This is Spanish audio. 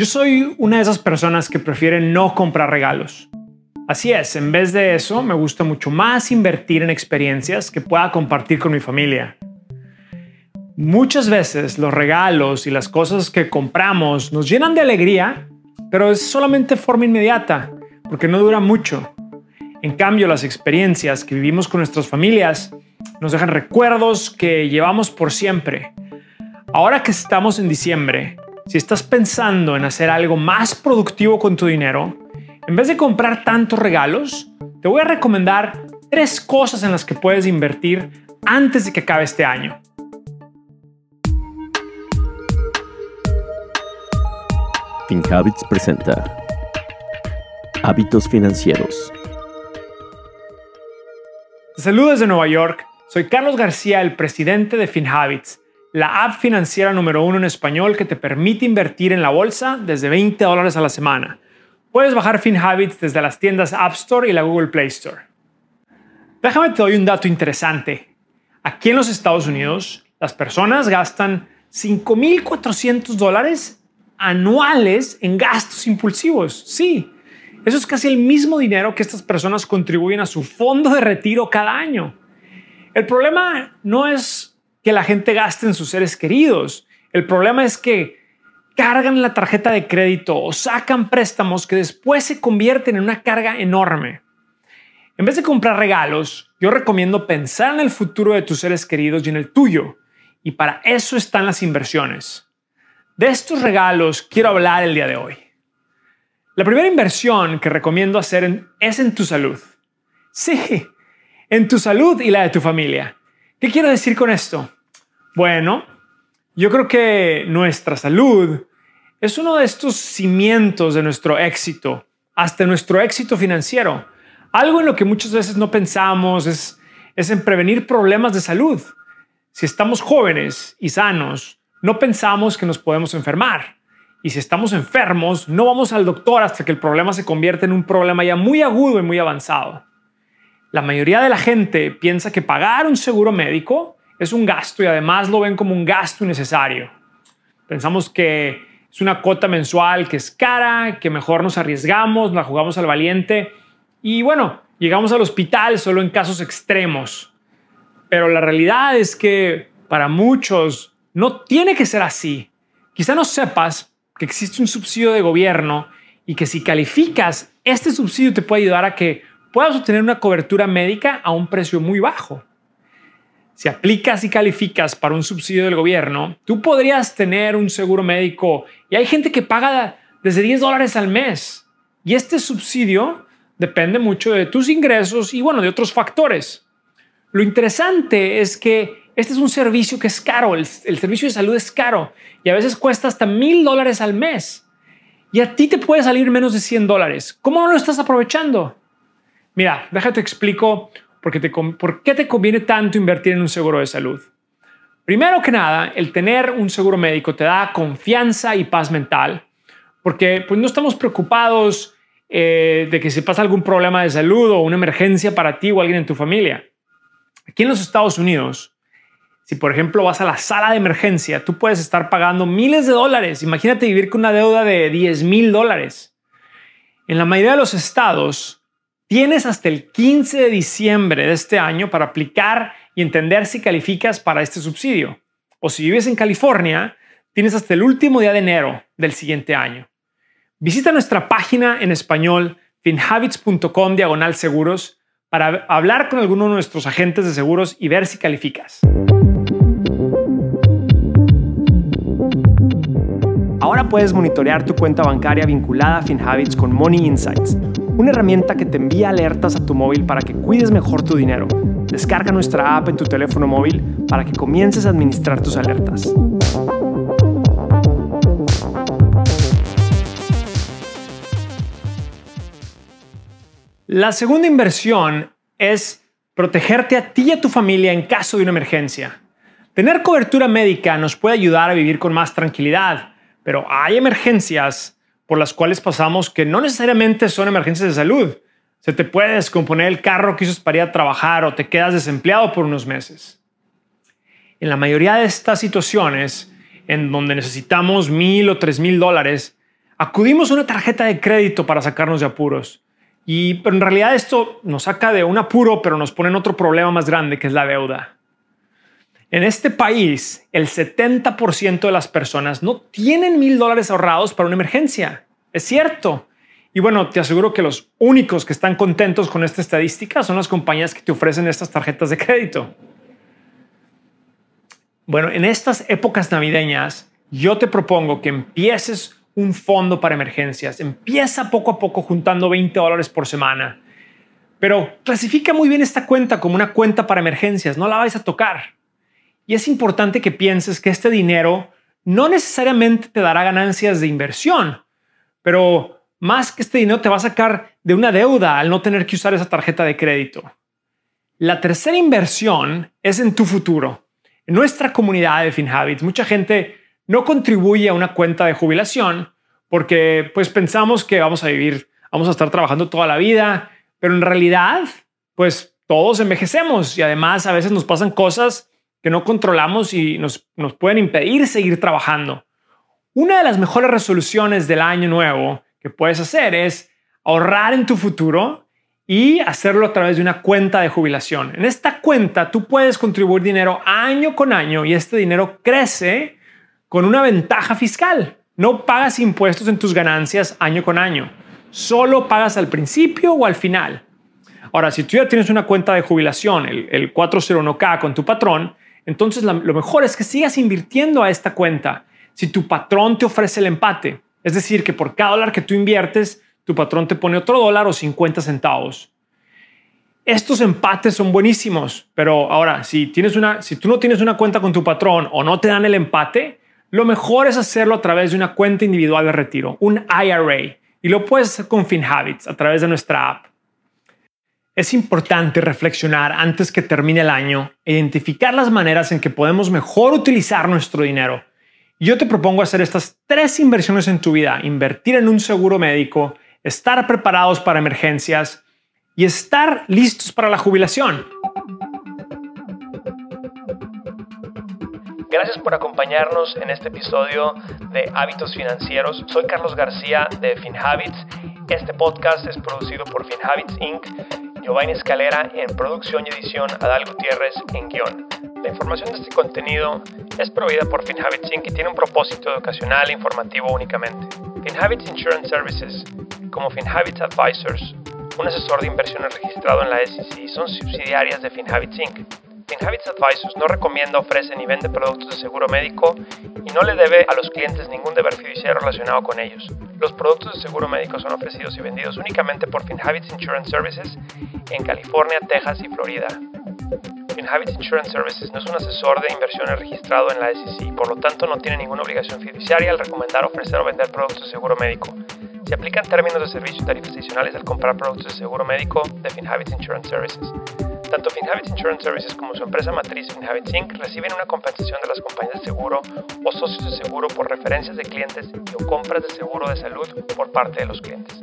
Yo soy una de esas personas que prefieren no comprar regalos. Así es, en vez de eso, me gusta mucho más invertir en experiencias que pueda compartir con mi familia. Muchas veces los regalos y las cosas que compramos nos llenan de alegría, pero es solamente forma inmediata, porque no dura mucho. En cambio, las experiencias que vivimos con nuestras familias nos dejan recuerdos que llevamos por siempre. Ahora que estamos en diciembre, si estás pensando en hacer algo más productivo con tu dinero, en vez de comprar tantos regalos, te voy a recomendar tres cosas en las que puedes invertir antes de que acabe este año. FinHabits presenta Hábitos Financieros. Saludos de Nueva York. Soy Carlos García, el presidente de FinHabits, la app financiera número uno en español que te permite invertir en la bolsa desde 20 dólares a la semana. Puedes bajar FinHabits desde las tiendas App Store y la Google Play Store. Déjame te doy un dato interesante. Aquí en los Estados Unidos, las personas gastan 5.400 dólares anuales en gastos impulsivos. Sí, eso es casi el mismo dinero que estas personas contribuyen a su fondo de retiro cada año. El problema no es que la gente gaste en sus seres queridos. El problema es que cargan la tarjeta de crédito o sacan préstamos que después se convierten en una carga enorme. En vez de comprar regalos, yo recomiendo pensar en el futuro de tus seres queridos y en el tuyo. Y para eso están las inversiones. De estos regalos quiero hablar el día de hoy. La primera inversión que recomiendo hacer es en tu salud. Sí, en tu salud y la de tu familia. ¿Qué quiero decir con esto? Bueno, yo creo que nuestra salud es uno de estos cimientos de nuestro éxito, hasta nuestro éxito financiero. Algo en lo que muchas veces no pensamos es, es en prevenir problemas de salud. Si estamos jóvenes y sanos, no pensamos que nos podemos enfermar. Y si estamos enfermos, no vamos al doctor hasta que el problema se convierte en un problema ya muy agudo y muy avanzado. La mayoría de la gente piensa que pagar un seguro médico es un gasto y además lo ven como un gasto innecesario. Pensamos que es una cuota mensual que es cara, que mejor nos arriesgamos, la jugamos al valiente y bueno, llegamos al hospital solo en casos extremos. Pero la realidad es que para muchos no tiene que ser así. Quizá no sepas, que existe un subsidio de gobierno y que si calificas, este subsidio te puede ayudar a que puedas obtener una cobertura médica a un precio muy bajo. Si aplicas y calificas para un subsidio del gobierno, tú podrías tener un seguro médico y hay gente que paga desde 10 dólares al mes. Y este subsidio depende mucho de tus ingresos y bueno, de otros factores. Lo interesante es que este es un servicio que es caro, el, servicio de salud es caro y a veces cuesta hasta mil dólares al mes. Y a ti te puede salir menos de 100 dólares. ¿Cómo no lo estás aprovechando? Mira, déjate explico por qué, te, por qué te conviene tanto invertir en un seguro de salud. Primero que nada, el tener un seguro médico te da confianza y paz mental, porque pues, no estamos preocupados eh, de que se pasa algún problema de salud o una emergencia para ti o alguien en tu familia. Aquí en los Estados Unidos, si por ejemplo vas a la sala de emergencia, tú puedes estar pagando miles de dólares. Imagínate vivir con una deuda de 10 mil dólares. En la mayoría de los estados, tienes hasta el 15 de diciembre de este año para aplicar y entender si calificas para este subsidio. O si vives en California, tienes hasta el último día de enero del siguiente año. Visita nuestra página en español finhabits.com diagonal seguros para hablar con alguno de nuestros agentes de seguros y ver si calificas. Ahora puedes monitorear tu cuenta bancaria vinculada a FinHabits con Money Insights, una herramienta que te envía alertas a tu móvil para que cuides mejor tu dinero. Descarga nuestra app en tu teléfono móvil para que comiences a administrar tus alertas. La segunda inversión es protegerte a ti y a tu familia en caso de una emergencia. Tener cobertura médica nos puede ayudar a vivir con más tranquilidad pero hay emergencias por las cuales pasamos que no necesariamente son emergencias de salud. Se te puede descomponer el carro que usas para ir a trabajar o te quedas desempleado por unos meses. En la mayoría de estas situaciones, en donde necesitamos mil o tres mil dólares, acudimos a una tarjeta de crédito para sacarnos de apuros. Y pero en realidad esto nos saca de un apuro, pero nos pone en otro problema más grande, que es la deuda. En este país, el 70% de las personas no tienen mil dólares ahorrados para una emergencia. Es cierto. Y bueno, te aseguro que los únicos que están contentos con esta estadística son las compañías que te ofrecen estas tarjetas de crédito. Bueno, en estas épocas navideñas, yo te propongo que empieces un fondo para emergencias. Empieza poco a poco juntando 20 dólares por semana. Pero clasifica muy bien esta cuenta como una cuenta para emergencias. No la vais a tocar. Y es importante que pienses que este dinero no necesariamente te dará ganancias de inversión, pero más que este dinero te va a sacar de una deuda al no tener que usar esa tarjeta de crédito. La tercera inversión es en tu futuro. En nuestra comunidad de FinHabits, mucha gente no contribuye a una cuenta de jubilación porque pues pensamos que vamos a vivir, vamos a estar trabajando toda la vida, pero en realidad pues todos envejecemos y además a veces nos pasan cosas que no controlamos y nos, nos pueden impedir seguir trabajando. Una de las mejores resoluciones del año nuevo que puedes hacer es ahorrar en tu futuro y hacerlo a través de una cuenta de jubilación. En esta cuenta tú puedes contribuir dinero año con año y este dinero crece con una ventaja fiscal. No pagas impuestos en tus ganancias año con año. Solo pagas al principio o al final. Ahora, si tú ya tienes una cuenta de jubilación, el, el 401k con tu patrón, entonces lo mejor es que sigas invirtiendo a esta cuenta. Si tu patrón te ofrece el empate, es decir, que por cada dólar que tú inviertes, tu patrón te pone otro dólar o 50 centavos. Estos empates son buenísimos, pero ahora, si, tienes una, si tú no tienes una cuenta con tu patrón o no te dan el empate, lo mejor es hacerlo a través de una cuenta individual de retiro, un IRA, y lo puedes hacer con FinHabits a través de nuestra app. Es importante reflexionar antes que termine el año identificar las maneras en que podemos mejor utilizar nuestro dinero. Yo te propongo hacer estas tres inversiones en tu vida, invertir en un seguro médico, estar preparados para emergencias y estar listos para la jubilación. Gracias por acompañarnos en este episodio de Hábitos Financieros. Soy Carlos García de FinHabits. Este podcast es producido por FinHabits Inc. Giovanni Escalera en producción y edición, Adal Gutiérrez en guion. La información de este contenido es proveída por FinHabits Inc. y tiene un propósito educacional e informativo únicamente. FinHabits Insurance Services, como FinHabits Advisors, un asesor de inversiones registrado en la SEC, son subsidiarias de FinHabits Inc FinHabits Advisors no recomienda, ofrece ni vende productos de seguro médico y no le debe a los clientes ningún deber fiduciario relacionado con ellos. Los productos de seguro médico son ofrecidos y vendidos únicamente por FinHabits Insurance Services en California, Texas y Florida. FinHabits Insurance Services no es un asesor de inversiones registrado en la SEC y por lo tanto no tiene ninguna obligación fiduciaria al recomendar, ofrecer o vender productos de seguro médico. Se aplican términos de servicio y tarifas adicionales al comprar productos de seguro médico de FinHabits Insurance Services. Tanto FinHabits Insurance Services como su empresa matriz FinHabits Inc. reciben una compensación de las compañías de seguro o socios de seguro por referencias de clientes y o compras de seguro de salud por parte de los clientes.